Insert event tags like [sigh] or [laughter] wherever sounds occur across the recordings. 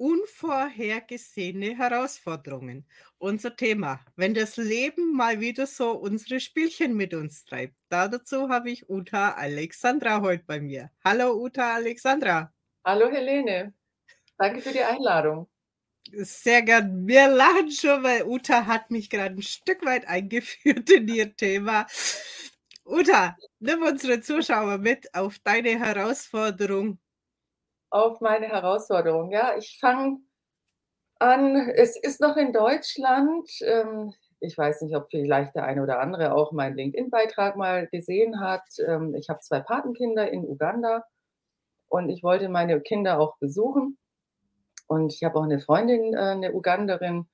Unvorhergesehene Herausforderungen. Unser Thema, wenn das Leben mal wieder so unsere Spielchen mit uns treibt. Dazu habe ich Uta Alexandra heute bei mir. Hallo Uta Alexandra. Hallo Helene. Danke für die Einladung. Sehr gern. Wir lachen schon, weil Uta hat mich gerade ein Stück weit eingeführt in ihr Thema. Uta, nimm unsere Zuschauer mit auf deine Herausforderung auf meine Herausforderung. Ja, ich fange an, es ist noch in Deutschland. Ähm, ich weiß nicht, ob vielleicht der eine oder andere auch meinen LinkedIn-Beitrag mal gesehen hat. Ähm, ich habe zwei Patenkinder in Uganda und ich wollte meine Kinder auch besuchen. Und ich habe auch eine Freundin, äh, eine Uganderin.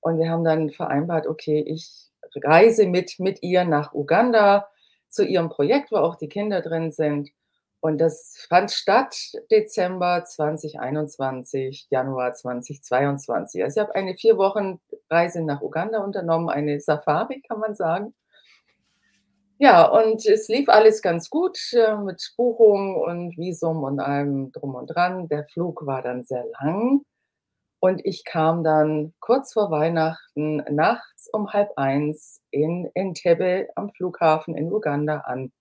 Und wir haben dann vereinbart, okay, ich reise mit, mit ihr nach Uganda zu ihrem Projekt, wo auch die Kinder drin sind. Und das fand statt Dezember 2021, Januar 2022. Also ich habe eine vier Wochen Reise nach Uganda unternommen, eine Safari, kann man sagen. Ja, und es lief alles ganz gut äh, mit Buchung und Visum und allem drum und dran. Der Flug war dann sehr lang und ich kam dann kurz vor Weihnachten nachts um halb eins in Entebbe am Flughafen in Uganda an.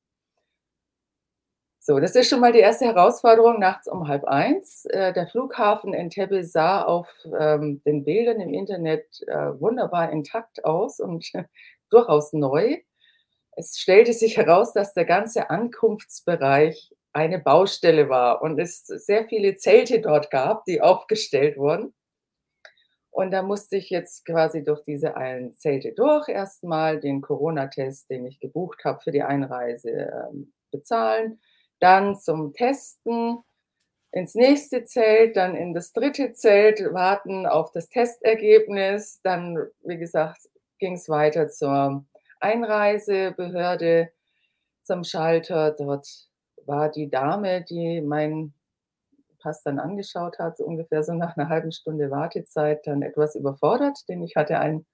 So, das ist schon mal die erste Herausforderung nachts um halb eins. Äh, der Flughafen Entebbe sah auf ähm, den Bildern im Internet äh, wunderbar intakt aus und [laughs] durchaus neu. Es stellte sich heraus, dass der ganze Ankunftsbereich eine Baustelle war und es sehr viele Zelte dort gab, die aufgestellt wurden. Und da musste ich jetzt quasi durch diese einen Zelte durch, erstmal den Corona-Test, den ich gebucht habe für die Einreise, ähm, bezahlen dann zum Testen ins nächste Zelt, dann in das dritte Zelt, warten auf das Testergebnis. Dann, wie gesagt, ging es weiter zur Einreisebehörde, zum Schalter. Dort war die Dame, die meinen Pass dann angeschaut hat, so ungefähr so nach einer halben Stunde Wartezeit, dann etwas überfordert, denn ich hatte ein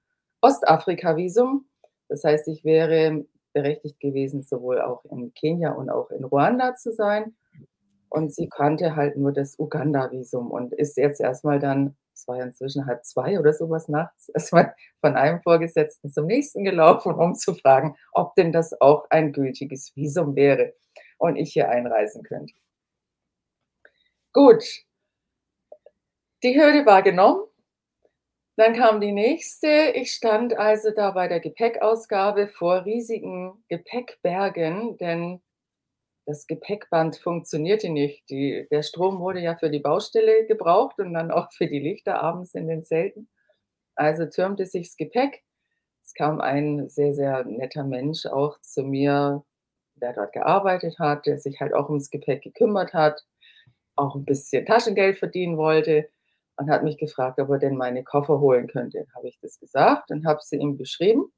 Ostafrika-Visum. Das heißt, ich wäre berechtigt gewesen, sowohl auch in Kenia und auch in Ruanda zu sein. Und sie kannte halt nur das Uganda-Visum und ist jetzt erstmal dann, es war ja inzwischen halb zwei oder sowas nachts, [laughs] erstmal von einem Vorgesetzten zum nächsten gelaufen, um zu fragen, ob denn das auch ein gültiges Visum wäre und ich hier einreisen könnte. Gut, die Hürde war genommen. Dann kam die nächste. Ich stand also da bei der Gepäckausgabe vor riesigen Gepäckbergen, denn das Gepäckband funktionierte nicht. Die, der Strom wurde ja für die Baustelle gebraucht und dann auch für die Lichter abends in den Zelten. Also türmte sich das Gepäck. Es kam ein sehr, sehr netter Mensch auch zu mir, der dort gearbeitet hat, der sich halt auch ums Gepäck gekümmert hat, auch ein bisschen Taschengeld verdienen wollte und hat mich gefragt, ob er denn meine Koffer holen könnte. Habe ich das gesagt und habe sie ihm beschrieben,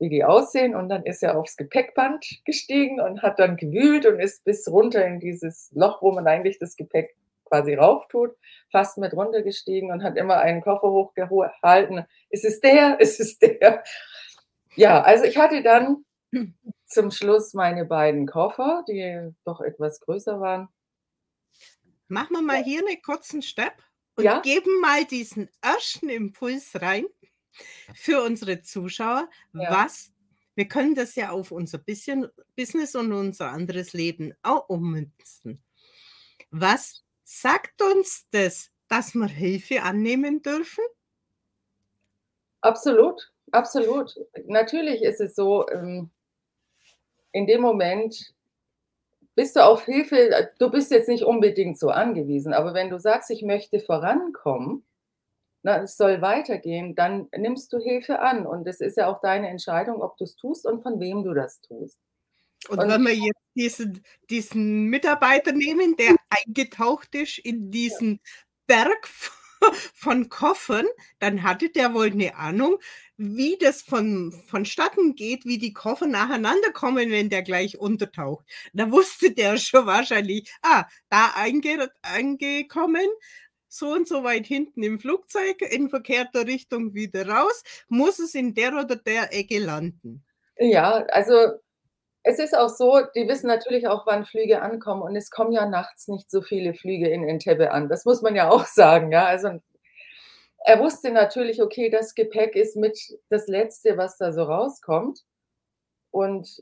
wie die aussehen. Und dann ist er aufs Gepäckband gestiegen und hat dann gewühlt und ist bis runter in dieses Loch, wo man eigentlich das Gepäck quasi rauf tut, fast mit runtergestiegen und hat immer einen Koffer hochgehalten. Ist es der? [laughs] Ist es der? Ja, also ich hatte dann zum Schluss meine beiden Koffer, die doch etwas größer waren. Machen wir mal hier einen kurzen Step und ja? geben mal diesen ersten Impuls rein für unsere Zuschauer, ja. was wir können das ja auf unser bisschen Business und unser anderes Leben auch ummünzen. Was sagt uns das, dass wir Hilfe annehmen dürfen? Absolut, absolut. Natürlich ist es so, ähm, in dem Moment, bist du auf Hilfe, du bist jetzt nicht unbedingt so angewiesen, aber wenn du sagst, ich möchte vorankommen, na, es soll weitergehen, dann nimmst du Hilfe an. Und es ist ja auch deine Entscheidung, ob du es tust und von wem du das tust. Und, und wenn wir jetzt diesen, diesen Mitarbeiter nehmen, der eingetaucht ist in diesen. Berg [laughs] von Koffern, dann hatte der wohl eine Ahnung, wie das von, vonstatten geht, wie die Koffer nacheinander kommen, wenn der gleich untertaucht. Da wusste der [laughs] schon wahrscheinlich, ah, da einge, angekommen, so und so weit hinten im Flugzeug, in verkehrter Richtung wieder raus, muss es in der oder der Ecke landen. Ja, also Es ist auch so, die wissen natürlich auch, wann Flüge ankommen und es kommen ja nachts nicht so viele Flüge in Entebbe an. Das muss man ja auch [laughs] sagen, ja. Also, er wusste natürlich, okay, das Gepäck ist mit das Letzte, was da so rauskommt. Und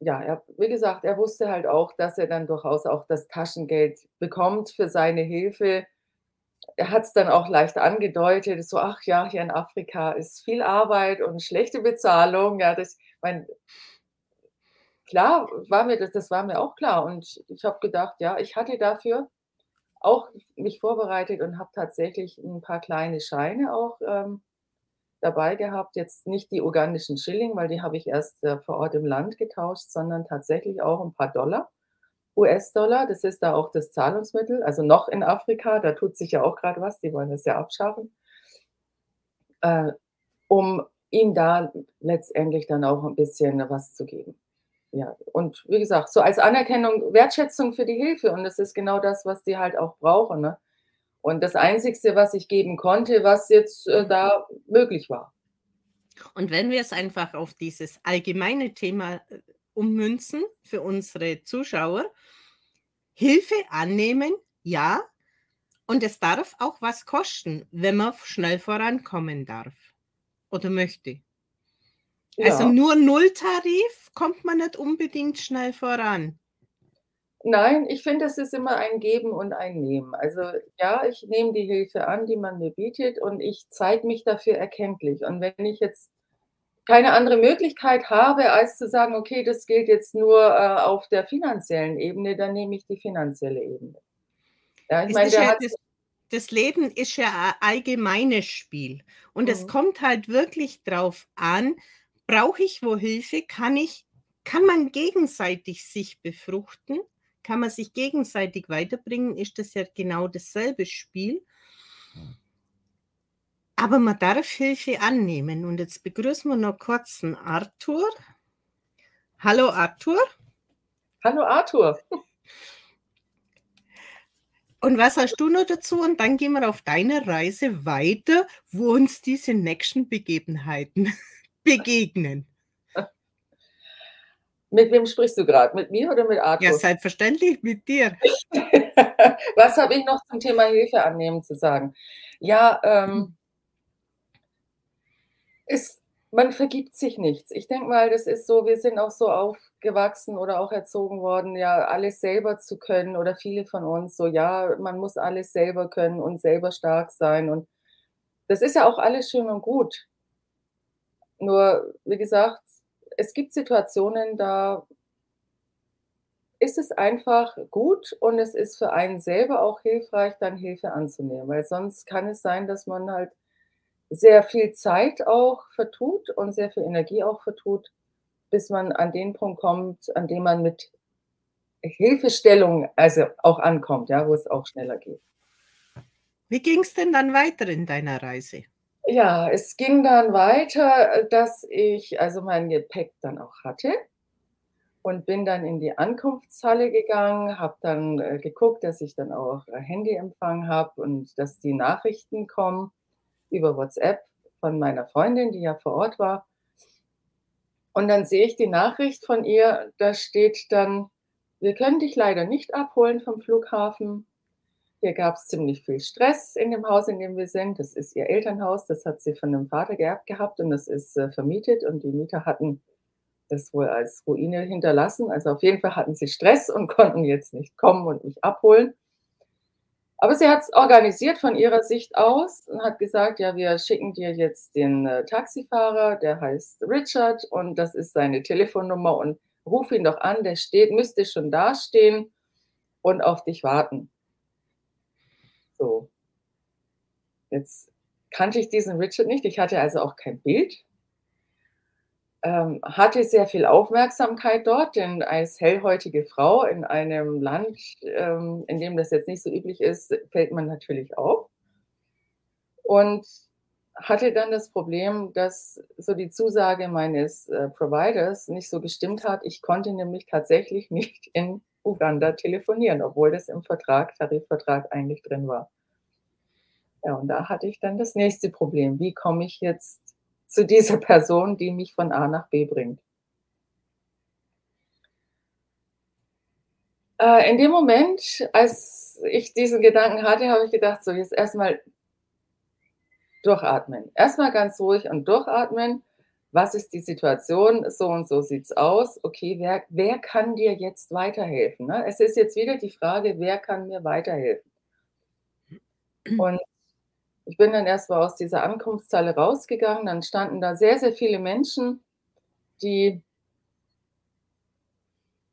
ja, er wie gesagt, er wusste halt auch, dass er dann durchaus auch das Taschengeld bekommt für seine Hilfe. Er hat's dann auch leicht angedeutet, so: „Ach ja, hier in Afrika ist viel Arbeit und schlechte Bezahlung.“ Ja, das mein klar war mir das das war mir auch klar und ich habe gedacht, ja, ich hatte dafür auch mich vorbereitet und habe tatsächlich 'n paar kleine Scheine auch, ähm, dabei gehabt. Jetzt nicht die ugandischen Schilling, weil die habe ich erst, äh, vor Ort im Land getauscht, sondern tatsächlich auch 'n paar Dollar, US-Dollar. Das ist da auch das Zahlungsmittel, also noch in Afrika, da tut sich ja auch grad was, die wollen das ja abschaffen. Äh, um ihm da letztendlich dann auch 'n bisschen was zu geben. Ja, und wie gesagt, so als Anerkennung Wertschätzung für die Hilfe und das ist genau das, was die halt auch brauchen, ne? Und das Einzigste, was ich geben konnte, was jetzt, äh, da möglich war. Und wenn wir es einfach auf dieses allgemeine Thema, äh, ummünzen für unsere Zuschauer. Hilfe annehmen, ja, und es darf auch was kosten, wenn man schnell vorankommen darf oder möchte. Also, Ja. nur Nulltarif kommt man nicht unbedingt schnell voran. Nein, ich finde, es ist immer ein Geben und ein Nehmen. Also, ja, ich nehme die Hilfe an, die man mir bietet und ich zeige mich dafür erkenntlich. Und wenn ich jetzt keine andere Möglichkeit habe, als zu sagen: „Okay, das gilt jetzt nur, äh, auf der finanziellen Ebene“, dann nehme ich die finanzielle Ebene. Ja, ich Es meine, ja das das Leben ist ja a allgemeines Spiel und es Mhm. kommt halt wirklich drauf an, brauche ich wo Hilfe? Kann ich kann man gegenseitig sich befruchten? Kann man sich gegenseitig weiterbringen? Ist das ja genau dasselbe Spiel. Aber man darf Hilfe annehmen und jetzt begrüßen wir noch kurz 'n Arthur. Hallo Arthur. Hallo Arthur. Und was hast du noch dazu? Und dann gehen wir auf deine Reise weiter, wo uns diese nächsten Begebenheiten begegnen. Mit wem sprichst du grad? Mit mir oder mit Ja, Arthur? selbstverständlich mit dir. [laughs] Was habe ich noch zum Thema Hilfe annehmen zu sagen? Ja, ähm es man vergibt sich nichts. Ich denke mal, das ist so wir sind auch so aufgewachsen oder auch erzogen worden, ja, alles selber zu können oder viele von uns so: „Ja, man muss alles selber können und selber stark sein.“ Und das ist ja auch alles schön und gut. Nur, wie gesagt, es gibt Situationen, da ist es einfach gut und es ist für einen selber auch hilfreich, dann Hilfe anzunehmen, weil sonst kann es sein, dass man halt sehr viel Zeit auch vertut und sehr viel Energie auch vertut, bis man an den Punkt kommt, an dem man mit Hilfestellung, also, auch ankommt, ja, wo es auch schneller geht. Wie ging's denn dann weiter in deiner Reise? Ja, es ging dann weiter, äh, dass ich also mein Gepäck dann auch hatte und bin dann in die Ankunftshalle gegangen, habe dann, äh, geguckt, dass ich dann auch, äh, Handyempfang habe und dass die Nachrichten kommen über WhatsApp von meiner Freundin, die ja vor Ort war. Und dann sehe ich die Nachricht von ihr, da steht dann: „Wir können dich leider nicht abholen vom Flughafen. Hier gab's ziemlich viel Stress in dem Haus, in dem wir sind.“ Das ist ihr Elternhaus, das hat sie von 'nem Vater geerbt gehabt und das ist, äh, vermietet und die Mieter hatten das wohl als Ruine hinterlassen. Also, auf jeden Fall hatten sie Stress und [laughs] konnten jetzt nicht kommen und mich abholen. Aber sie hat's organisiert von ihrer Sicht aus und hat gesagt: „Ja, wir schicken dir jetzt den, äh, Taxifahrer, der heißt Richard und das ist seine Telefonnummer und ruf ihn doch an, der steht müsste schon dastehen und auf dich warten.“ So. Jetzt kannte ich diesen Richard nicht. Ich hatte also auch kein Bild. Ähm, hatte sehr viel Aufmerksamkeit dort, denn als hellhäutige Frau in einem Land, ähm, in dem das jetzt nicht so üblich ist, fällt man natürlich auf. Und hatte dann das Problem, dass so die Zusage meines, äh, Providers nicht so gestimmt hat. Ich konnte nämlich tatsächlich [laughs] nicht in Uganda telefonieren, obwohl das im Vertrag, Tarifvertrag eigentlich drin war. Ja, und da hatte ich dann das nächste Problem. Wie komme ich jetzt zu dieser Person, die mich von A nach B bringt? Äh, in dem Moment, als ich diesen Gedanken hatte, habe ich gedacht, so jetzt erstmal durchatmen. Erstmal ganz ruhig und durchatmen was ist die Situation? So und so sieht's aus. Okay, wer wer kann dir jetzt weiterhelfen, ne? Es ist jetzt wieder die Frage: „Wer kann mir weiterhelfen?“ Und ich bin dann erst mal aus dieser Ankunftshalle rausgegangen, dann standen da sehr, sehr viele Menschen, die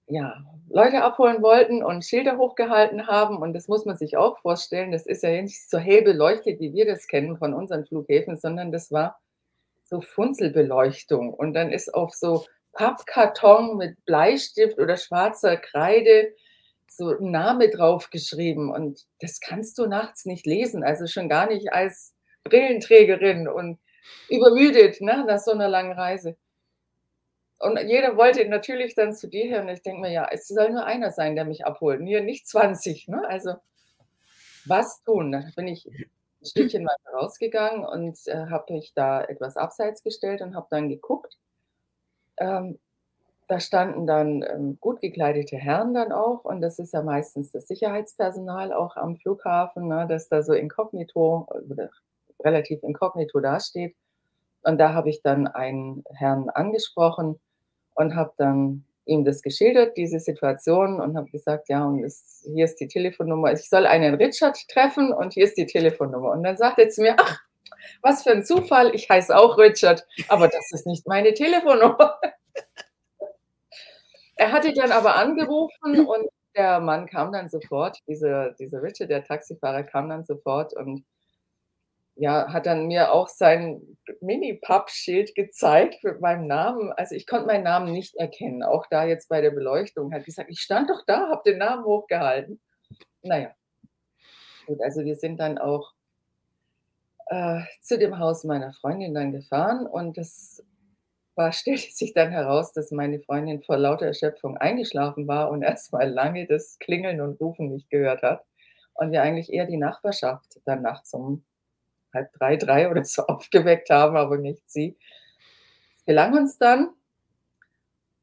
ja, Leute abholen wollten und Schilder hochgehalten haben und das muss man sich auch vorstellen, das ist ja nicht so hell beleuchtet, wie wir das kennen von unseren Flughäfen, sondern das war so Funzelbeleuchtung und dann ist auf so Pappkarton mit Bleistift oder schwarzer Kreide so 'n Name draufgeschrieben und das kannst du nachts nicht lesen, also schon gar nicht als Brillenträgerin und übermüdet, ne, nach so 'ner langen Reise. Und jeder wollte natürlich dann zu dir her und ich denke mir: „Ja, es soll nur einer sein, der mich abholt, hier nicht 20“, ne? Also, was tun? Dann bin ich 'n Stückchen weiter rausgegangen und, äh, habe mich da etwas abseits gestellt und habe dann geguckt. Ähm, da standen dann, ähm, gut gekleidete Herren dann auch und das ist ja meistens das Sicherheitspersonal auch am Flughafen, ne, das da so inkognito oder relativ inkognito dasteht. Und da habe ich dann einen Herrn angesprochen und habe dann ihm das geschildert, diese Situation und habe gesagt: „Ja, und es hier ist die Telefonnummer. Ich soll einen Richard treffen und hier ist die Telefonnummer.“ Und dann sagt er zu mir: „Ach, was für 'n Zufall, ich heiße auch Richard, aber das ist nicht meine Telefonnummer.“ [laughs] Er hatte dann aber angerufen und der Mann kam dann sofort, dieser dieser Richard, der Taxifahrer kam dann sofort und ja, hat dann mir auch sein Mini-Pappschild gezeigt mit meinem Namen. Also, ich konnte meinen Namen nicht erkennen, auch da jetzt bei der Beleuchtung. Hat gesagt: „Ich stand doch da, habe den Namen hochgehalten.“ Na ja. Gut, also wir sind dann auch äh, zu dem Haus meiner Freundin dann gefahren und das war [laughs] stellte sich dann heraus, dass meine Freundin vor lauter Erschöpfung eingeschlafen war und erst mal lange das Klingeln und Rufen nicht gehört hat und wir eigentlich eher die Nachbarschaft dann nachts um 2:30, 3 oder so [laughs] aufgeweckt haben, aber nicht sie. Es gelang uns dann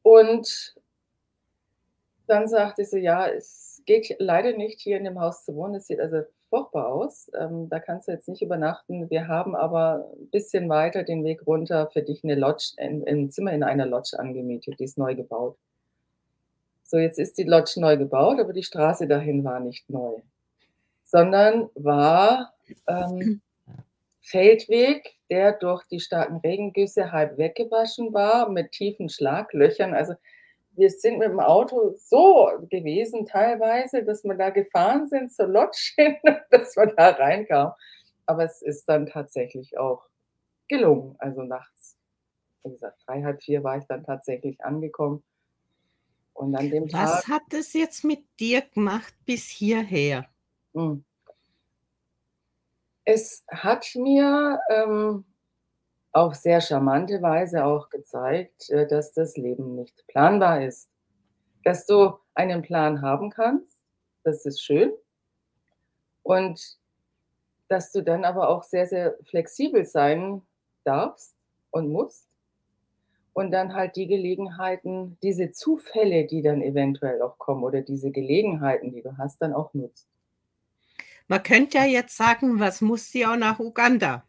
und dann sagte sie: „Ja, es geht leider nicht, hier in dem Haus zu wohnen. Es sieht also furchtbar aus. Ähm, da kannst du jetzt nicht übernachten. Wir haben aber bisschen weiter den Weg runter für dich 'ne Lodge ein ein Zimmer in einer Lodge angemietet, die ist neu gebaut.“ So, jetzt ist die Lodge neu gebaut, aber die Straße dahin war nicht neu, sondern war, ähm, Feldweg, der durch die starken Regengüsse halb weggewaschen war mit tiefen Schlaglöchern. Also, wir sind mit'm Auto so gewesen teilweise, dass wir da gefahren sind zur Lodge hin, [laughs] dass wir da reinkamen. Aber es ist dann tatsächlich auch gelungen. Also, nachts, wie gesagt, 3, halb 4 war ich dann tatsächlich angekommen. Und an dem Tag Was hat es jetzt mit dir gemacht bis hierher? Hm. Es hat mir, ähm, auf sehr charmante Weise auch gezeigt, äh, dass das Leben nicht planbar ist. Dass du einen Plan haben kannst, das ist schön und dass du dann aber auch sehr, sehr flexibel sein darfst und musst und dann halt die Gelegenheiten diese Zufälle, die dann eventuell auch kommen oder diese Gelegenheiten, die du hast, dann auch nutzt. Man könnte ja jetzt sagen: „Was muss sie auch nach Uganda?“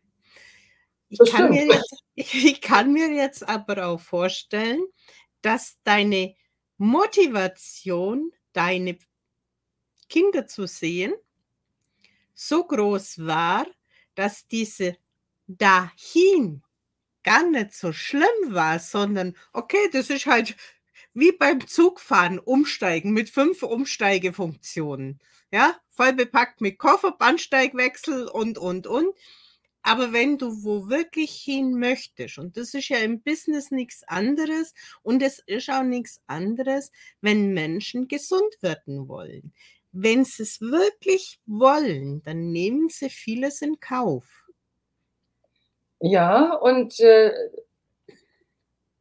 Ich kann mir jetzt [laughs] ich kann mir jetzt aber auch vorstellen, dass deine Motivation, deine Kinder zu sehen so groß war, dass diese „dahin“ gar nicht so schlimm war, sondern okay, das ist halt wie beim Zugfahren, umsteigen mit 5 Umsteigefunktionen, ja? Voll bepackt mit Koffer, Bahnsteigwechsel und, und, und. Aber wenn du wo wirklich hin möchtest und das ist ja im Business nix anderes und es ist auch nix anderes, wenn Menschen gesund werden wollen. Wenn sie's wirklich wollen, dann nehmen sie vieles in Kauf. Ja, und, äh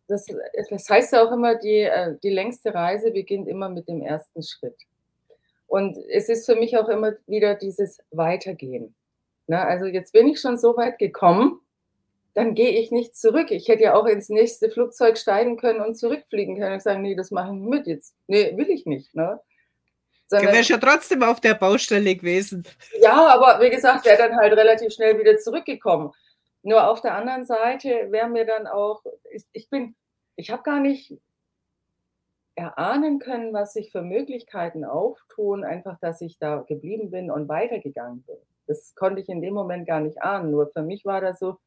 das das heißt ja auch immer, die äh, die längste Reise beginnt immer mit dem 1. Schritt. Und es ist für mich auch immer wieder dieses Weitergehen, ne? Also, jetzt bin ich schon so weit gekommen, dann gehe ich nicht zurück. Ich hätte ja auch ins nächste Flugzeug steigen können und zurückfliegen können und sagen: „Ne, das mache ich nicht mit jetzt. Ne, will ich nicht“, ne? Du wärst ja trotzdem auf der Baustelle gewesen. Ja, aber wie gesagt, wäre dann halt relativ schnell wieder zurückgekommen. Nur auf der anderen Seite wäre mir dann auch, ich, ich bin, ich habe gar nicht erahnen können, was sich für Möglichkeiten auftun, einfach, dass ich da geblieben bin und weitergegangen bin. Das konnte ich in dem Moment gar nicht ahnen. Nur für mich war das so,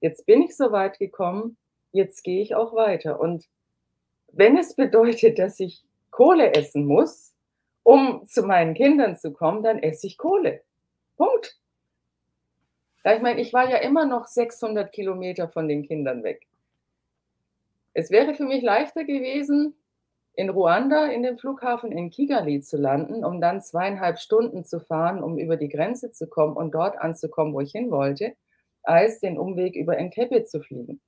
jetzt bin ich so weit gekommen, jetzt gehe ich auch weiter. Und wenn es [laughs] bedeutet, dass ich Kohle essen muss, um zu meinen Kindern zu kommen, dann esse ich Kohle. Punkt. Ja, ich meine, ich war ja immer noch 600 Kilometer von den Kindern weg. Es wäre für mich leichter gewesen, in Ruanda in dem Flughafen in Kigali zu landen, um dann zweieinhalb Stunden zu fahren, um über die Grenze zu kommen und dort anzukommen, wo ich hin wollte, als den Umweg über Entebbe zu fliegen.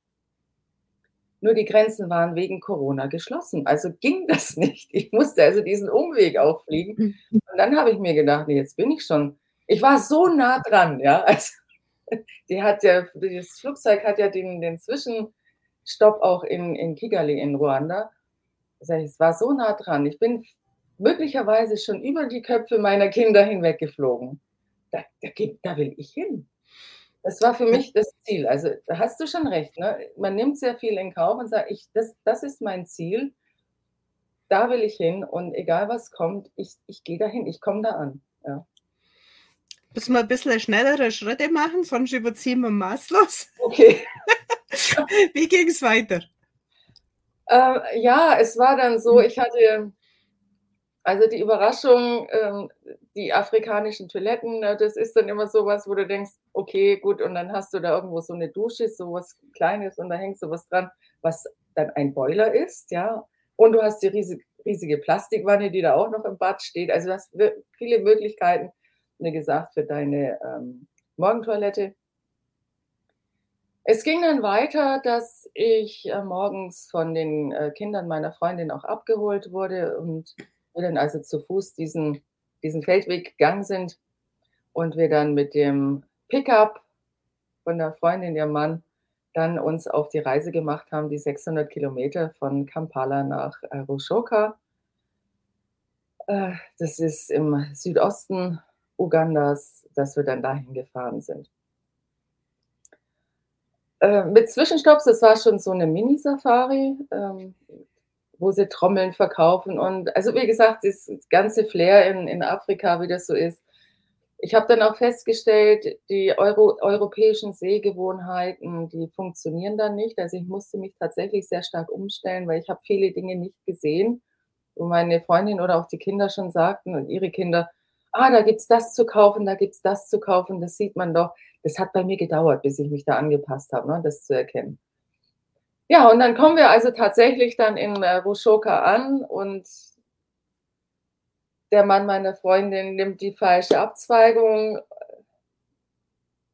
Nur die Grenzen waren wegen Corona geschlossen, also ging [laughs] das nicht. Ich musste also diesen Umweg auch fliegen. [laughs] Und dann habe ich mir gedacht, nee, jetzt bin ich schon. Ich war so nah dran, ja. [laughs] Also, die hat ja, das Flugzeug hat ja den, den Zwischenstopp auch in, in Kigali in Ruanda. Es war so nah dran. Ich bin möglicherweise schon über die Köpfe meiner Kinder hinweggeflogen. Da, da, da will ich hin. Das war für mich das Ziel. Also da hast du schon recht. Ne? Man nimmt sehr viel in Kauf und sagt, ich, das, das ist mein Ziel. Da will ich hin und egal was kommt, ich, ich gehe dahin, ich komme da an. Ja. Müssen wir ein bisschen schnellere Schritte machen, sonst überziehen wir maßlos. Okay. [laughs] Wie ging es weiter? Äh, ja, es war dann so, ich hatte also die Überraschung, ähm, die afrikanischen Toiletten, ne, das ist dann immer so was, wo du denkst, okay, gut, und dann hast du da irgendwo so eine Dusche, so was Kleines und da hängt so was dran, was dann ein Boiler ist, ja. Und du hast die riesige, riesige Plastikwanne, die da auch noch im Bad steht. Also du hast viele Möglichkeiten, wie gesagt, für deine ähm, Morgentoilette. Es ging dann weiter, dass ich äh, morgens von den äh, Kindern meiner Freundin auch abgeholt wurde und wir dann also zu Fuß diesen, diesen Feldweg gegangen sind und wir dann mit dem Pickup von der Freundin, ihrem Mann, dann uns auf die Reise gemacht haben, die 600 Kilometer von Kampala nach äh, Rushoka. Äh, das ist im Südosten Ugandas, dass wir dann dahin gefahren sind. Äh, mit Zwischenstopps, das war schon so eine Mini-Safari, ähm, wo sie Trommeln verkaufen und also wie gesagt, das ganze Flair in, in Afrika, wie das so ist. Ich habe dann auch festgestellt, die Euro, europäischen Sehgewohnheiten, die funktionieren dann nicht. Also ich musste mich tatsächlich sehr stark umstellen, weil ich habe viele Dinge nicht gesehen, wo meine Freundin oder auch die Kinder schon sagten und ihre Kinder, ah, da gibt's das zu kaufen, da gibt's das zu kaufen, das sieht man doch. Das hat bei mir gedauert, bis ich mich da angepasst habe, ne, das zu erkennen. Ja, und dann kommen wir also tatsächlich dann in äh, Rushoka an und der Mann meiner Freundin nimmt die falsche Abzweigung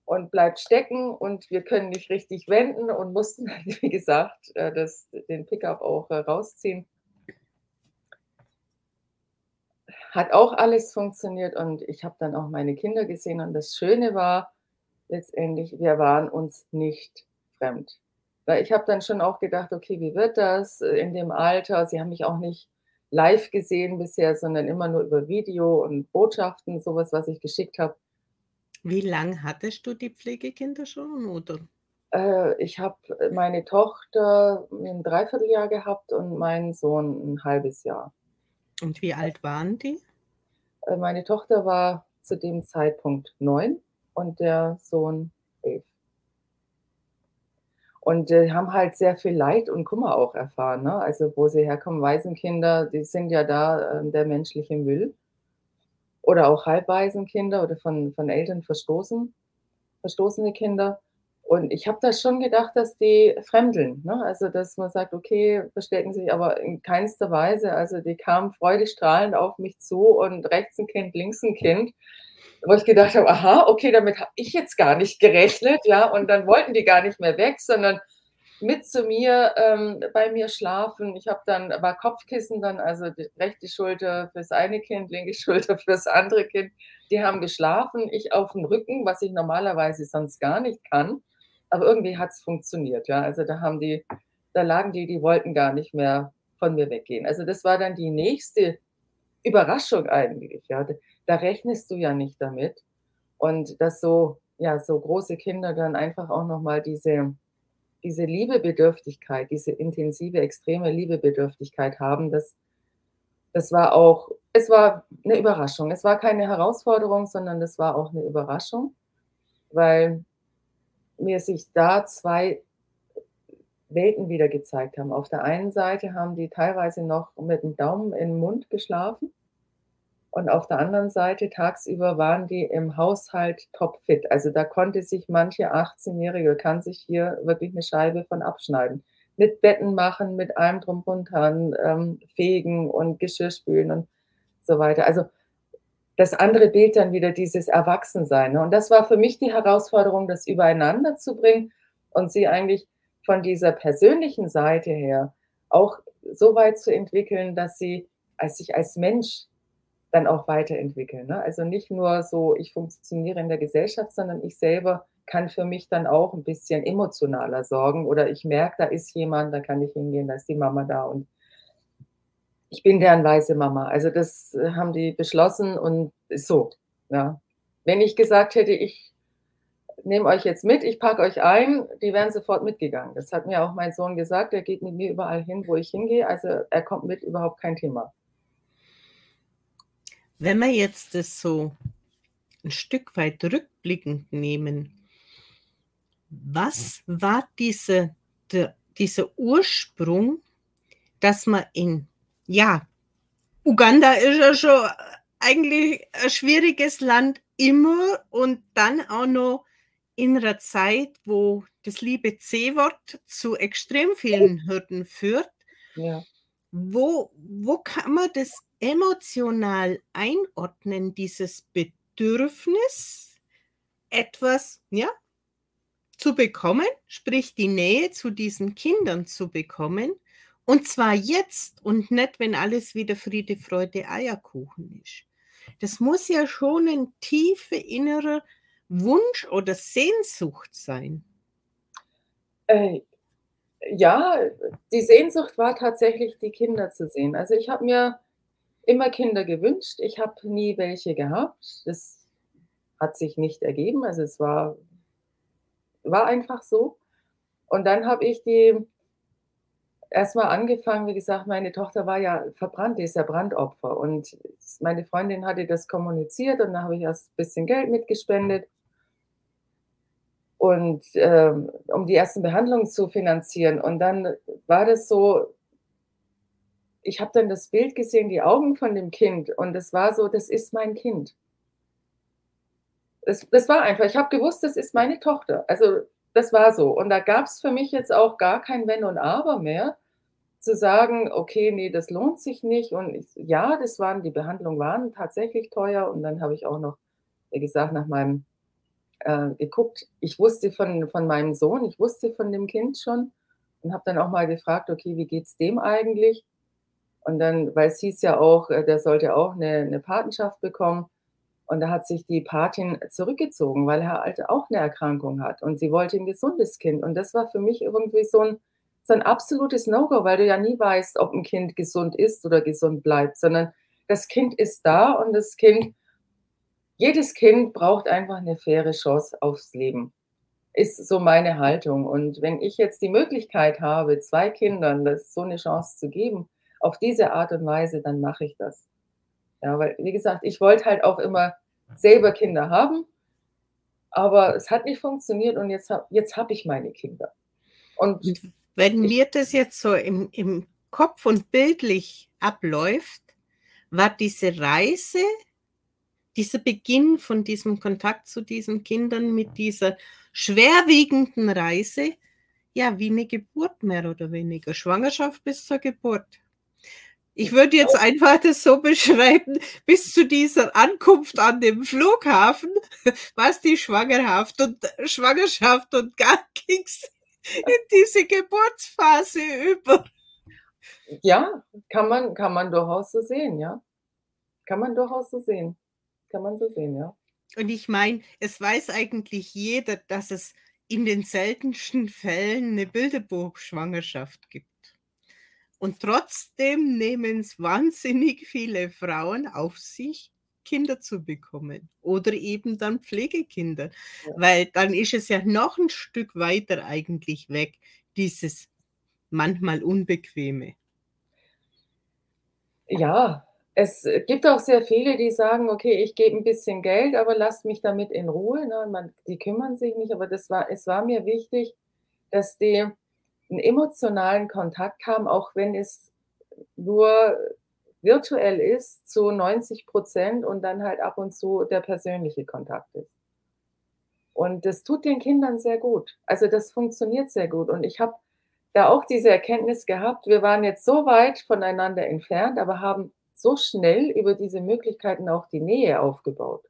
und bleibt stecken und wir können nicht richtig wenden und mussten, [laughs] wie gesagt, äh, das, den Pickup auch äh, rausziehen. Hat auch alles funktioniert und ich habe dann auch meine Kinder gesehen und das Schöne war letztendlich, wir waren uns nicht fremd. Weil ich habe dann schon auch gedacht, okay, wie wird das in dem Alter? Sie haben mich auch nicht live gesehen bisher, sondern immer nur über Video und Botschaften, sowas, was ich geschickt habe. Wie lange hattest du die Pflegekinder schon, oder? Äh, ich habe meine Tochter ein Dreivierteljahr gehabt und meinen Sohn ein halbes Jahr. Und wie alt waren die? Äh, meine Tochter war zu dem Zeitpunkt neun und der Sohn elf. Und äh, haben halt sehr viel Leid und Kummer auch erfahren. Ne? Also wo sie herkommen, Waisenkinder, die sind ja da äh, der menschliche Müll. Oder auch Halbwaisenkinder oder von, von Eltern verstoßen, verstoßene Kinder. Und ich habe da schon gedacht, dass die fremdeln. Ne? Also dass man sagt, okay, verstecken sich aber in keinster Weise. Also die kamen freudestrahlend auf mich zu und rechts ein Kind, links ein Kind wo ich gedacht habe, aha, okay, damit habe ich jetzt gar nicht gerechnet, ja, und dann wollten die gar nicht mehr weg, sondern mit zu mir, ähm, bei mir schlafen. Ich habe dann, war Kopfkissen dann, also die rechte Schulter fürs eine Kind, linke [laughs] Schulter fürs andere Kind. Die haben geschlafen, ich auf dem Rücken, was ich normalerweise sonst gar nicht kann. Aber irgendwie hat es funktioniert, ja. Also da haben die, da lagen die, die wollten gar nicht mehr von mir weggehen. Also das war dann die nächste Überraschung eigentlich, ja. Da rechnest du ja nicht damit. Und dass so ja, so große Kinder dann einfach auch noch mal diese diese Liebebedürftigkeit, diese intensive, extreme Liebebedürftigkeit haben, das das war auch es war 'ne Überraschung. Es war keine Herausforderung, sondern das war auch 'ne Überraschung, weil mir sich da 2 Welten wieder gezeigt haben. Auf der einen Seite haben die teilweise noch mit'm Daumen in 'n Mund geschlafen und auf der anderen Seite tagsüber waren die im Haushalt topfit. Also, da konnte sich manche Achtzehnjährige kann sich hier wirklich 'ne Scheibe von abschneiden. Mit Betten machen, mit allem drum und dran, ähm, fegen und Geschirr spülen und so weiter. Also, das andere Bild dann wieder dieses Erwachsensein, ne? Und das war für mich die Herausforderung, das übereinander zu bringen und sie eigentlich von dieser persönlichen Seite her auch so weit zu entwickeln, dass sie als sich als Mensch dann auch weiterentwickeln, ne? Also, nicht nur so, ich funktioniere in der Gesellschaft, sondern ich selber kann für mich dann auch 'n bisschen emotionaler sorgen oder ich merke, da ist jemand, da kann ich hingehen, da ist die Mama da und ich bin deren weiße Mama. Also, das, äh, haben die beschlossen und ist so, ja. Wenn ich gesagt hätte: „Ich nehme euch jetzt mit, ich packe euch ein“, die wären sofort mitgegangen. Das hat mir auch mein Sohn gesagt, er geht mit mir überall hin, wo ich hingehe. Also, er kommt mit, überhaupt kein Thema. Wenn wir jetzt das so 'n Stück weit rückblickend nehmen was war diese der dieser Ursprung, dass man in ja, Uganda ist ja schon eigentlich ein schwieriges Land immer und dann auch noch in 'ner Zeit, wo das liebe C-Wort zu extrem vielen Hürden führt. Ja. Wo wo kann man das emotional einordnen, dieses Bedürfnis, etwas, ja, zu bekommen, sprich die Nähe zu diesen Kindern zu bekommen, und zwar jetzt und nicht, wenn alles wieder Friede, Freude, Eierkuchen ist. Das muss ja schon 'n tiefer innerer Wunsch oder Sehnsucht sein. Äh, ja, die Sehnsucht war tatsächlich, die Kinder zu sehen. Also, ich habe mir immer Kinder gewünscht. Ich habe nie welche gehabt. Das hat sich nicht ergeben. Also, es war war einfach so. Und dann habe ich die erst mal angefangen wie gesagt, meine Tochter war ja verbrannt, die ist ja Brandopfer und meine Freundin hatte das kommuniziert und dann habe ich erst bisschen Geld mitgespendet und, ähm um die ersten Behandlungen zu finanzieren. Und dann war das so ich habe dann das Bild gesehen, die Augen von dem Kind und es war so: „Das ist mein Kind.“ Es das war einfach ich habe gewusst, das ist meine Tochter. Also, das war so. Und da gab's für mich jetzt auch gar kein Wenn und Aber mehr, zu sagen: „Okay, ne, das lohnt sich nicht.“ Und ich ja, das waren die Behandlungen waren tatsächlich teuer und dann habe ich auch noch, wie gesagt, nach meinem äh, geguckt. Ich wusste von von meinem Sohn ich wusste von dem Kind schon und habe dann auch mal gefragt: „Okay, wie geht's dem eigentlich?“ Und dann weil es hieß ja auch, äh, der sollte auch 'ne 'ne Patenschaft bekommen. Und da hat sich die Patin zurückgezogen, weil er halt auch 'ne Erkrankung hat und sie wollte 'n gesundes Kind. Und das war für mich irgendwie so 'n so 'n absolutes No-Go, weil du ja nie weißt, ob 'n Kind gesund ist oder gesund bleibt, sondern das Kind ist da und das Kind jedes Kind braucht einfach 'ne faire Chance aufs Leben, ist so meine Haltung. Und wenn ich jetzt die Möglichkeit habe, 2 Kindern das so 'ne Chance zu geben, auf diese Art und Weise, dann mache ich das. Ja, weil, wie gesagt, ich wollte halt auch immer selber Kinder haben, aber es hat nicht funktioniert und jetzt ha jetzt habe ich meine Kinder. Und wenn mir das jetzt so im im Kopf und bildlich abläuft, war diese Reise dieser Beginn von diesem Kontakt zu diesen Kindern mit dieser schwerwiegenden Reise, ja, wie 'ne Geburt mehr oder weniger, Schwangerschaft bis zur Geburt. Ich würde jetzt einfach das so beschreiben, bis zu dieser Ankunft an dem Flughafen [laughs] war's die Schwangerhaft und Schwangerschaft und dann [laughs] ging's [laughs] in diese Geburtsphase über. Ja, kann man kann man durchaus so sehen, ja. Kann man durchaus so sehen. Kann man so sehen, ja. Und ich meine, es weiß eigentlich jeder, dass es in den seltensten Fällen 'ne Bilderbuchschwangerschaft gibt. Und trotzdem nehmen es wahnsinnig viele Frauen auf sich, Kinder zu bekommen oder eben dann Pflegekinder, ja. weil dann ist es ja noch ein Stück weiter eigentlich weg, dieses manchmal Unbequeme. Ja, es gibt auch sehr viele, die sagen: „Okay, ich gebe ein bisschen Geld, aber lasst mich damit in Ruhe“, ne? Man die kümmern sich nicht, aber das war es war mir wichtig, dass die einen emotionalen Kontakt haben, auch wenn es nur virtuell ist zu 90% und dann halt ab und zu der persönliche Kontakt ist. Und das tut den Kindern sehr gut. Also, das funktioniert sehr gut. Und ich habe da auch diese Erkenntnis gehabt, wir waren jetzt so weit voneinander entfernt, aber haben so schnell über diese Möglichkeiten auch die Nähe aufgebaut.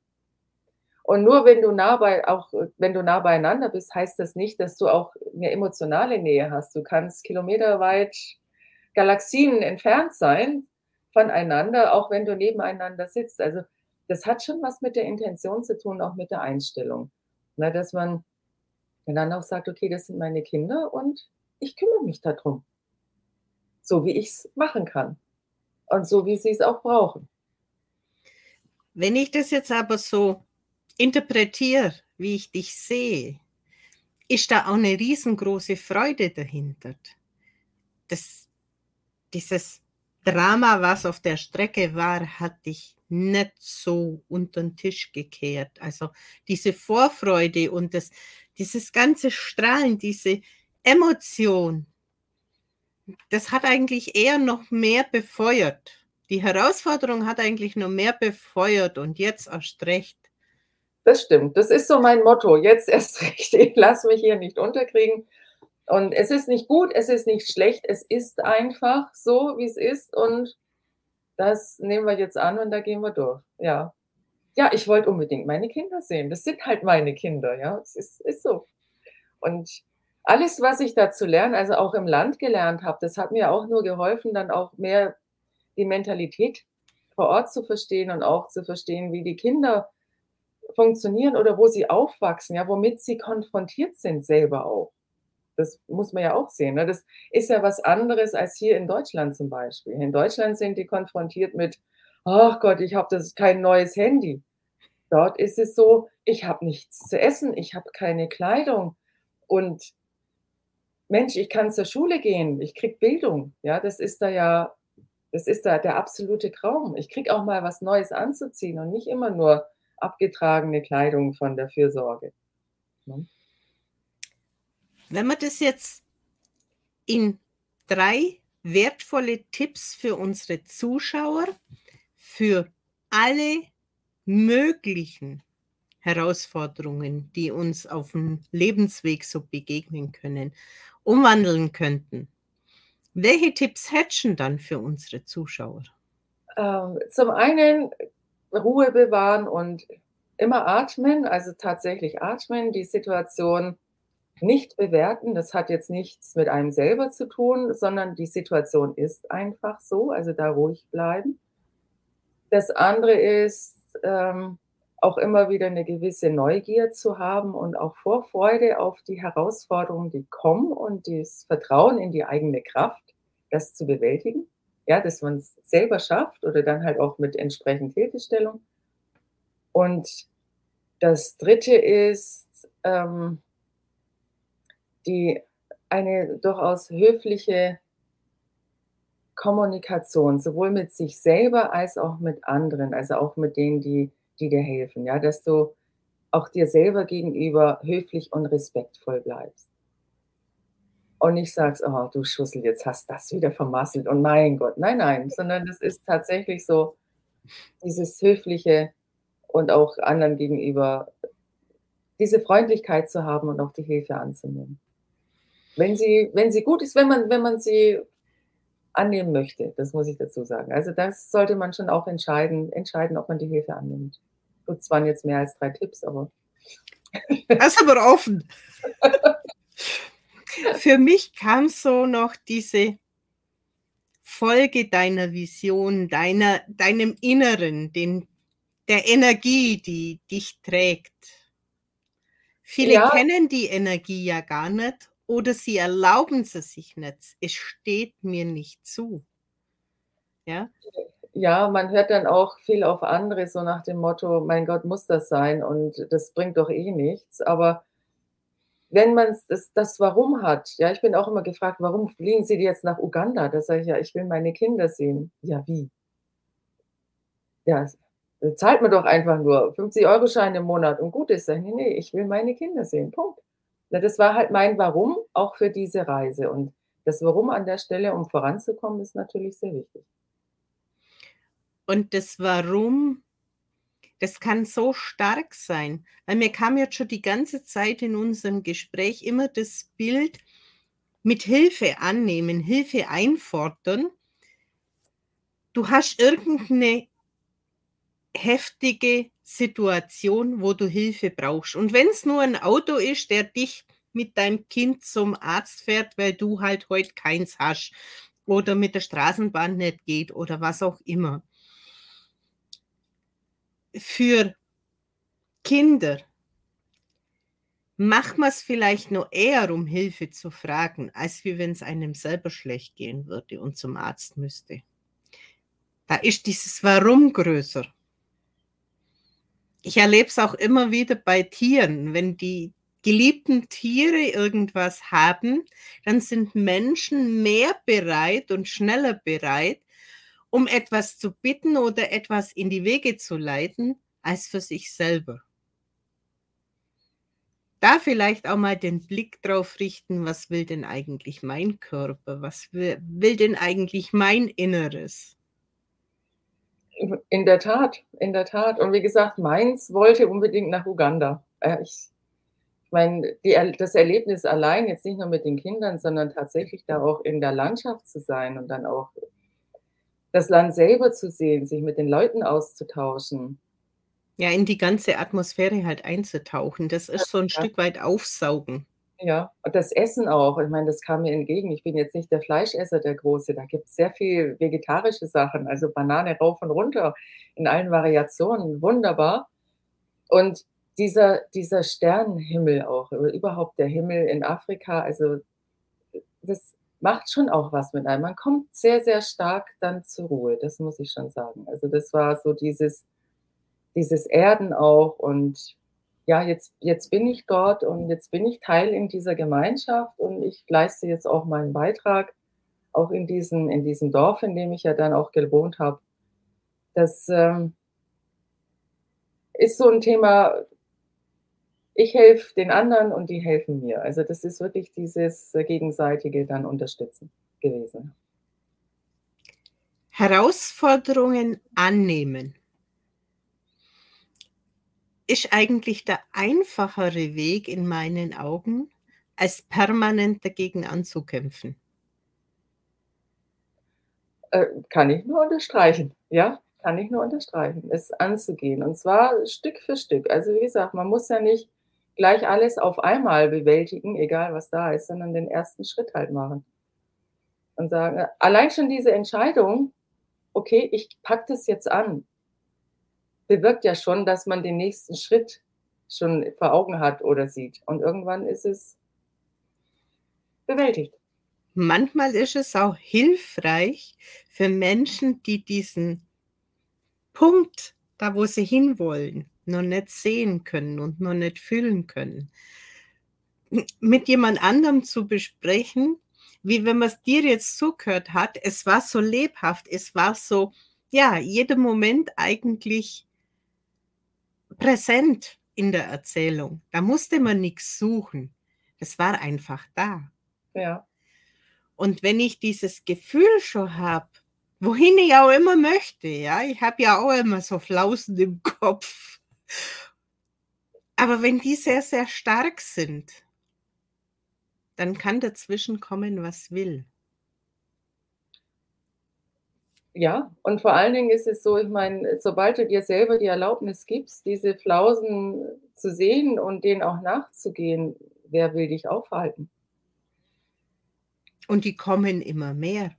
Und nur wenn du nah bei auch wenn du nah beieinander bist, heißt das nicht, dass du auch 'ne emotionale Nähe hast. Du kannst kilometerweit, Galaxien entfernt sein voneinander, auch wenn du nebeneinander sitzt. Also, das hat schon was mit der Intention zu tun, auch mit der Einstellung, ne, dass man dann auch sagt: „Okay, das sind meine Kinder und ich kümmere mich da drum.“ So wie ich's machen kann und so wie sie's auch brauchen. Wenn ich das jetzt aber so interpretiere, wie ich dich sehe, ist da auch 'ne riesengroße Freude dahinter. Das dieses Drama, was auf der Strecke war, hat dich nicht so untern Tisch gekehrt. Also, diese Vorfreude und das dieses ganze Strahlen, diese Emotion das hat eigentlich eher noch mehr befeuert. Die Herausforderung hat eigentlich noch mehr befeuert und jetzt erst recht. Das stimmt. Das ist so mein Motto. Jetzt erst [laughs] recht. Ich lasse mich hier nicht unterkriegen. Und es ist nicht gut, es ist nicht schlecht, es ist einfach so, wie es ist und das nehmen wir jetzt an und da gehen wir durch, ja. Ja, ich wollte unbedingt meine Kinder sehen. Das sind halt meine Kinder, ja. Es ist ist so. Und alles, was ich dazu lerne, also auch im Land gelernt habe, das hat mir auch nur geholfen, dann auch mehr die Mentalität vor Ort zu verstehen und auch zu verstehen, wie die Kinder funktionieren oder wo sie aufwachsen, ja, womit sie konfrontiert sind selber auch. Das muss man ja auch sehen, ne? Das ist ja was anderes als hier in Deutschland zum Beispiel. In Deutschland sind die konfrontiert mit: „Ach Gott, ich habe das kein neues Handy.“ Dort ist es so: „Ich habe nichts zu essen, ich habe keine Kleidung und Mensch, ich kann zur Schule gehen, ich kriege Bildung.“ Ja, das ist da ja das ist da der absolute Traum. Ich kriege auch mal was Neues anzuziehen und nicht immer nur abgetragene Kleidung von der Fürsorge, ne? Wenn man das jetzt in 3 wertvolle Tipps für unsere Zuschauer, für alle möglichen Herausforderungen, die uns auf'm Lebensweg so begegnen können, umwandeln könnten. Welche Tipps hättest 'n dann für unsere Zuschauer? Ähm, zum einen Ruhe bewahren und immer atmen, also tatsächlich atmen, die Situation nicht bewerten. Das hat jetzt nichts mit einem selber zu tun, sondern die Situation ist einfach so, also da ruhig bleiben. Das andere ist, ähm, auch immer wieder 'ne gewisse Neugier zu haben und auch Vorfreude auf die Herausforderungen, die kommen und das Vertrauen in die eigene Kraft, das zu bewältigen. Ja, dass man's selber schafft oder dann halt auch mit entsprechend Hilfestellung. Und das Dritte ist, ähm die eine durchaus höfliche Kommunikation, sowohl mit sich selber als auch mit anderen, also auch mit denen, die die dir helfen, ja, dass du auch dir selber gegenüber höflich und respektvoll bleibst. Und nicht sagst: „Oh, du Schussel, jetzt hast das wieder vermasselt und mein Gott.“ Nein, nein, sondern das ist tatsächlich so dieses Höfliche und auch anderen gegenüber diese Freundlichkeit zu haben und auch die Hilfe anzunehmen. Wenn sie wenn sie gut ist, wenn man wenn man sie annehmen möchte, das muss ich dazu sagen. Also, das sollte man schon auch entscheiden entscheiden, ob man die Hilfe annimmt. Gut, es waren jetzt mehr als 3 Tipps, aber [laughs] Lass aber offen. Für mich kam so noch diese Folge deiner Vision, deiner deinem Inneren, den der Energie, die dich trägt. Viele Ja. kennen die Energie ja gar nicht oder sie erlauben es sich nicht. Es steht mir nicht zu. Ja? Ja, man hört dann auch viel auf andere, so nach dem Motto: „Mein Gott, muss das sein und das bringt doch eh nichts.“ Aber wenn man's das das Warum hat ja, ich bin auch immer gefragt: „Warum fliegen Sie jetzt nach Uganda?“ Da sage ich: „Ja, ich will meine Kinder sehen.“ „Ja, wie?“ „Ja, zahlt mir doch einfach nur 50 € im Monat und gut ist.“ Sage ich: „Ne, ne, ich will meine Kinder sehen, Punkt.“ Ja, das war halt mein Warum auch für diese Reise und das Warum an der Stelle, um voranzukommen, ist natürlich sehr wichtig. Und das Warum, das kann so stark sein, weil mir kam jetzt schon die ganze Zeit in unserem Gespräch immer das Bild mit Hilfe annehmen, Hilfe einfordern. Du hast irgend 'ne heftige Situation, wo du Hilfe brauchst. Und wenn's nur 'n Auto ist, der dich mit deinem Kind zum Arzt fährt, weil du halt heut keins hast oder mit der Straßenbahn nicht geht oder was auch immer. Für Kinder macht man's vielleicht noch eher, um Hilfe zu fragen, als wie wenn's einem selber schlecht gehen würde und zum Arzt müsste. Da ist dieses Warum größer. Ich erlebe es auch immer wieder bei Tieren. Wenn die geliebten Tiere irgendwas haben, dann sind Menschen mehr bereit und schneller bereit, um etwas zu bitten oder etwas in die Wege zu leiten, als für sich selber. Da vielleicht auch mal den Blick drauf richten: „Was will denn eigentlich mein Körper? Was wi will denn eigentlich mein Inneres?“ In der Tat, in der Tat. Und wie gesagt, meins wollte unbedingt nach Uganda. Äh, ich meine, die das Erlebnis allein, jetzt nicht nur mit den Kindern, sondern tatsächlich da auch in der Landschaft zu sein und dann auch das Land selber zu sehen, sich mit den Leuten auszutauschen. Ja, in die ganze Atmosphäre halt einzutauchen. Das ist so 'n ja. Stück weit aufsaugen. Ja, und das Essen auch. Ich meine, das kam mir entgegen. Ich bin jetzt nicht der Fleischesser, der Große. Da gibt's sehr viel vegetarische Sachen, also Banane rauf und runter in allen Variationen, wunderbar. Und dieser dieser Sternenhimmel auch überhaupt der Himmel in Afrika, also, das macht schon auch was mit einem. Man kommt sehr, sehr stark dann zur Ruhe, das muss ich schon sagen. Also, das war so dieses dieses Erden auch und ja, jetzt jetzt bin ich dort und jetzt bin ich Teil in dieser Gemeinschaft und ich leiste jetzt auch meinen Beitrag, auch in diesem in diesem Dorf, in dem ich ja dann auch gewohnt habe. Das, ähm ist so 'n Thema ich helfe den anderen und die helfen mir. Also, das ist wirklich dieses, gegenseitige dann Unterstützen gewesen. Herausforderungen annehmen ist eigentlich der einfachere Weg in meinen Augen, als permanent dagegen anzukämpfen. Äh, kann ich nur unterstreichen. Ja, kann ich nur unterstreichen, es anzugehen und zwar Stück für Stück. Also, wie gesagt, man muss ja nicht gleich alles auf einmal bewältigen, egal was da ist, sondern den 1. Schritt halt machen. Und sagen allein schon diese Entscheidung: „Okay, ich packe das jetzt an“, bewirkt ja schon, dass man den nächsten Schritt schon vor Augen hat oder sieht. Und irgendwann ist es bewältigt. Manchmal ist es auch hilfreich für Menschen, die diesen Punkt, da wo sie hinwollen, noch nicht sehen können und noch nicht fühlen können mit jemand anderem zu besprechen, wie wenn man's dir jetzt zugehört hat. Es war so lebhaft, es war so, ja, jeder Moment eigentlich präsent in der Erzählung. Da musste man nix suchen. Es war einfach da. Ja. Und wenn ich dieses Gefühl schon habe, wohin ich auch immer möchte, ja, ich habe ja auch immer so Flausen im Kopf. Aber wenn die sehr, sehr stark sind dann kann dazwischen kommen, was will. Ja, und vor allen Dingen ist es so, ich meine, sobald du dir selber die Erlaubnis gibst, diese Flausen zu sehen und denen auch nachzugehen, wer will dich aufhalten? Und die kommen immer mehr.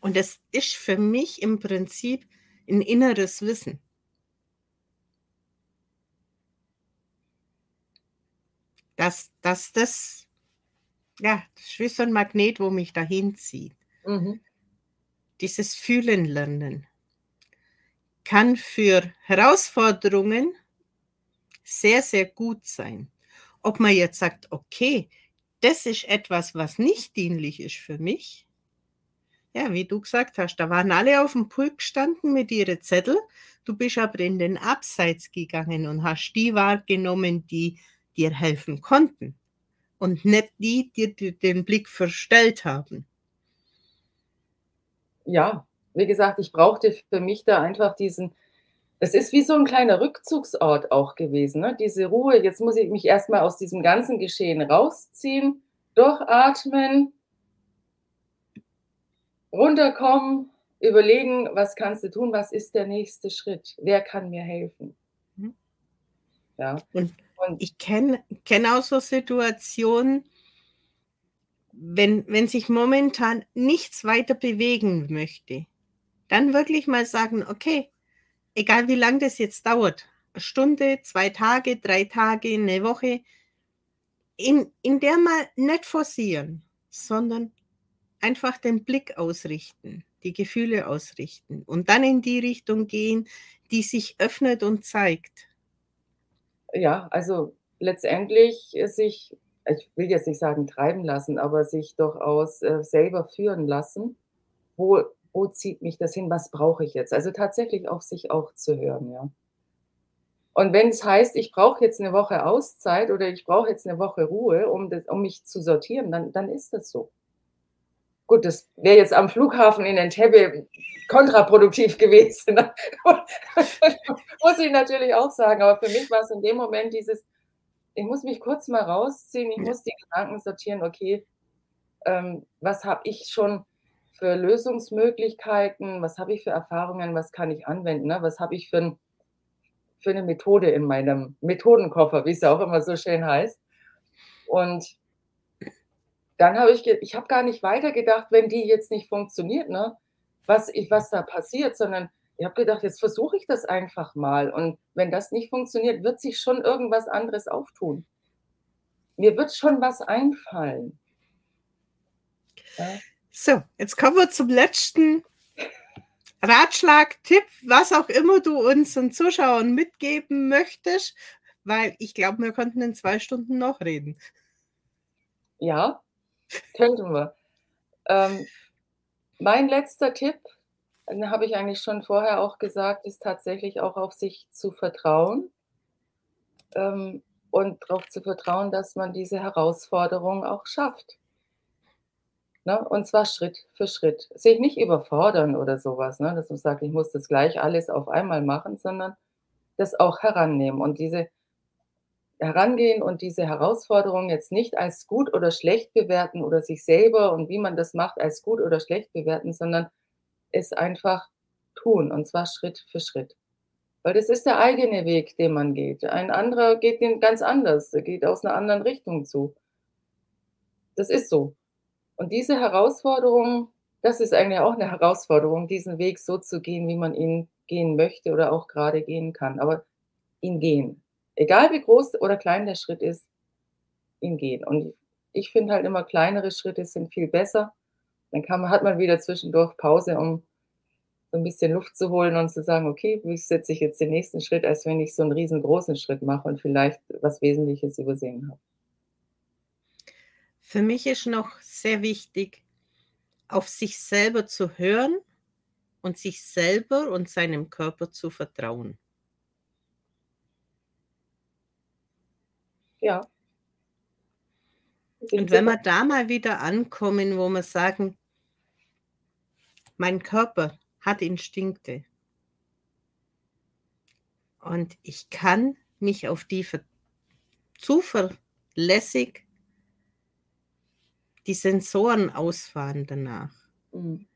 Und das ist für mich im Prinzip 'n inneres Wissen. Dass dass das Ja, das ist wie so ein Magnet, wo mich dahin zieht. Mhm. Dieses Fühlen lernen kann für Herausforderungen sehr, sehr gut sein. Ob man jetzt sagt, okay, das ist etwas, was nicht dienlich ist für mich. Ja, wie du gesagt hast, da waren alle auf dem Pult gestanden mit ihren Zettel. Du bist aber in den Abseits gegangen und hast die wahrgenommen, die dir helfen konnten und nicht die, die dir den Blick verstellt haben. Ja, wie gesagt, ich brauchte für mich da einfach diesen, es ist wie so ein kleiner Rückzugsort auch gewesen, ne? diese Ruhe. Jetzt muss ich mich erstmal aus diesem ganzen Geschehen rausziehen, durchatmen, runterkommen, überlegen, was kannst du tun, was ist der nächste Schritt, wer kann mir helfen. Mhm. Ja. Und, und ich kenne kenn auch so Situationen, wenn, wenn sich momentan nichts weiter bewegen möchte, dann wirklich mal sagen, okay, egal wie lange das jetzt dauert, eine Stunde, zwei Tage, drei Tage, eine Woche, in, in der mal nicht forcieren, sondern einfach den Blick ausrichten, die Gefühle ausrichten und dann in die Richtung gehen, die sich öffnet und zeigt. Ja, also letztendlich sich, ich will jetzt nicht sagen treiben lassen, aber sich durchaus äh, selber führen lassen, wo wo zieht mich das hin, was brauche ich jetzt? Also tatsächlich auf sich auch zu hören, ja. Und wenn es heißt, ich brauche jetzt eine Woche Auszeit oder ich brauche jetzt eine Woche Ruhe, um, das, um mich zu sortieren, dann, dann ist das so. Gut, das wäre jetzt am Flughafen in Entebbe kontraproduktiv gewesen. [laughs] muss ich natürlich auch sagen. Aber für mich war es in dem Moment dieses, ich muss mich kurz mal rausziehen, ich muss die Gedanken sortieren, okay, ähm, was habe ich schon für Lösungsmöglichkeiten, was habe ich für Erfahrungen, was kann ich anwenden, ne? was habe ich für, ein, für eine Methode in meinem Methodenkoffer, wie es ja auch immer so schön heißt. Und dann habe ich, ich habe gar nicht weitergedacht, wenn die jetzt nicht funktioniert, ne? was, ich, was da passiert, sondern ich habe gedacht, jetzt versuche ich das einfach mal. Und wenn das nicht funktioniert, wird sich schon irgendwas anderes auftun. Mir wird schon was einfallen. Ja. So, jetzt kommen wir zum letzten Ratschlag, Tipp, was auch immer du unseren Zuschauern mitgeben möchtest, weil ich glaube, wir konnten in zwei Stunden noch reden. Ja, könnten wir. Ähm, mein letzter Tipp, habe ich eigentlich schon vorher auch gesagt, ist tatsächlich auch auf sich zu vertrauen ähm, und darauf zu vertrauen, dass man diese Herausforderung auch schafft. Ne? Und zwar Schritt für Schritt. Sich nicht überfordern oder sowas, ne? dass man sagt, ich muss das gleich alles auf einmal machen, sondern das auch herannehmen und diese herangehen und diese Herausforderung jetzt nicht als gut oder schlecht bewerten oder sich selber und wie man das macht als gut oder schlecht bewerten, sondern es einfach tun und zwar Schritt für Schritt. Weil das ist der eigene Weg, den man geht. Ein anderer geht den ganz anders, der geht aus einer anderen Richtung zu. Das ist so. Und diese Herausforderung, das ist eigentlich auch eine Herausforderung, diesen Weg so zu gehen, wie man ihn gehen möchte oder auch gerade gehen kann. Aber ihn gehen. Egal wie groß oder klein der Schritt ist, ihn gehen. Und ich finde halt immer, kleinere Schritte sind viel besser. Dann kann man, hat man wieder zwischendurch Pause, um so ein bisschen Luft zu holen und zu sagen, okay, wie setze ich jetzt den nächsten Schritt, als wenn ich so einen riesengroßen Schritt mache und vielleicht was Wesentliches übersehen habe. Für mich ist noch sehr wichtig, auf sich selber zu hören und sich selber und seinem Körper zu vertrauen. Ja. Und wenn wir da mal wieder ankommen, wo wir sagen, mein Körper hat Instinkte und ich kann mich auf die zuverlässig die Sensoren ausfahren danach. Mhm.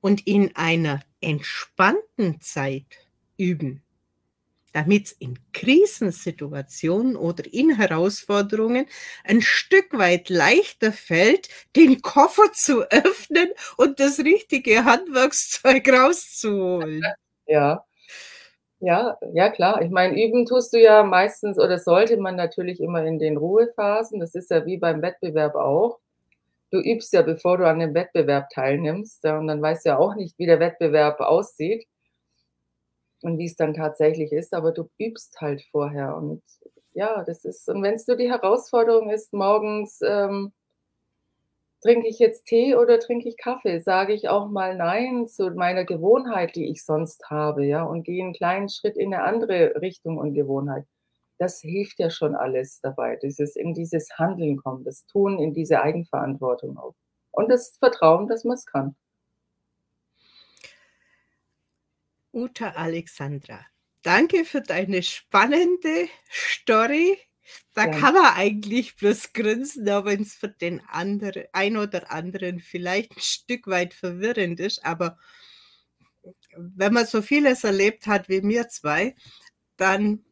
Und in einer entspannten Zeit üben, damit es in Krisensituationen oder in Herausforderungen ein Stück weit leichter fällt, den Koffer zu [laughs] öffnen und das richtige Handwerkszeug rauszuholen. Ja. Ja, ja klar. Ich meine, üben tust du ja meistens oder sollte man natürlich immer in den Ruhephasen. Das ist ja wie beim Wettbewerb auch. Du übst ja, bevor du an dem Wettbewerb teilnimmst, und dann weißt du ja auch nicht, wie der Wettbewerb aussieht und wie's dann tatsächlich ist, aber du übst halt vorher und ja, das ist und wenn's nur die Herausforderung ist, morgens, ähm trinke ich jetzt Tee oder trinke ich Kaffee? Sage ich auch mal nein zu meiner Gewohnheit, die ich sonst habe, ja, und gehe 'n kleinen Schritt in 'ne andere Richtung und Gewohnheit. Das hilft ja schon alles dabei, dieses in dieses Handeln kommen, das Tun, in diese Eigenverantwortung auch. Und das Vertrauen, dass man's kann. Uta Alexandra, danke für deine spannende Story. Da Gern. kann man eigentlich bloß grinsen, auch wenn's für den andere ein oder anderen vielleicht 'n Stück weit verwirrend ist, aber wenn man so vieles erlebt hat wie wir 2, dann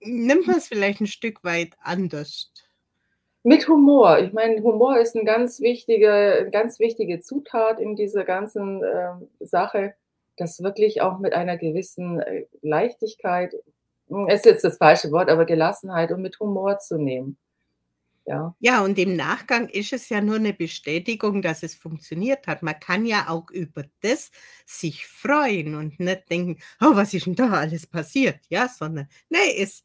nimmt man's vielleicht 'n Stück weit anders. Mit Humor. Ich meine, Humor ist 'n ganz wichtige ganz wichtige Zutat in dieser ganzen, ähm, Sache, das wirklich auch mit einer gewissen, äh, Leichtigkeit hm, ist jetzt das falsche Wort, aber Gelassenheit und mit Humor zu nehmen. Ja. Ja, und im Nachgang ist es ja nur 'ne Bestätigung, dass es funktioniert hat. Man kann ja auch über das sich freuen und nicht denken: „Oh, was ist 'n da alles passiert?“ Ja, sondern, ne, es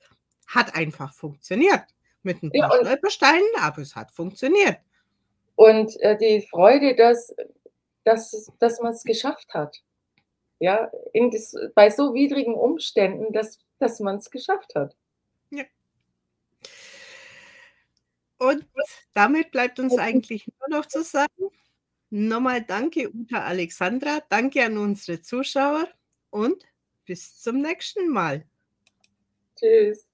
hat einfach funktioniert mit 'n Ja, paar und Stolpersteinen, aber es hat funktioniert. Und, äh, die Freude, dass dass es dass man's geschafft hat. Ja, in das bei so widrigen Umständen, dass dass man's geschafft hat. Ja. Und damit bleibt uns eigentlich nur noch zu sagen: Noch mal danke, Uta Alexandra. Danke an unsere Zuschauer und bis zum nächsten Mal. Tschüss.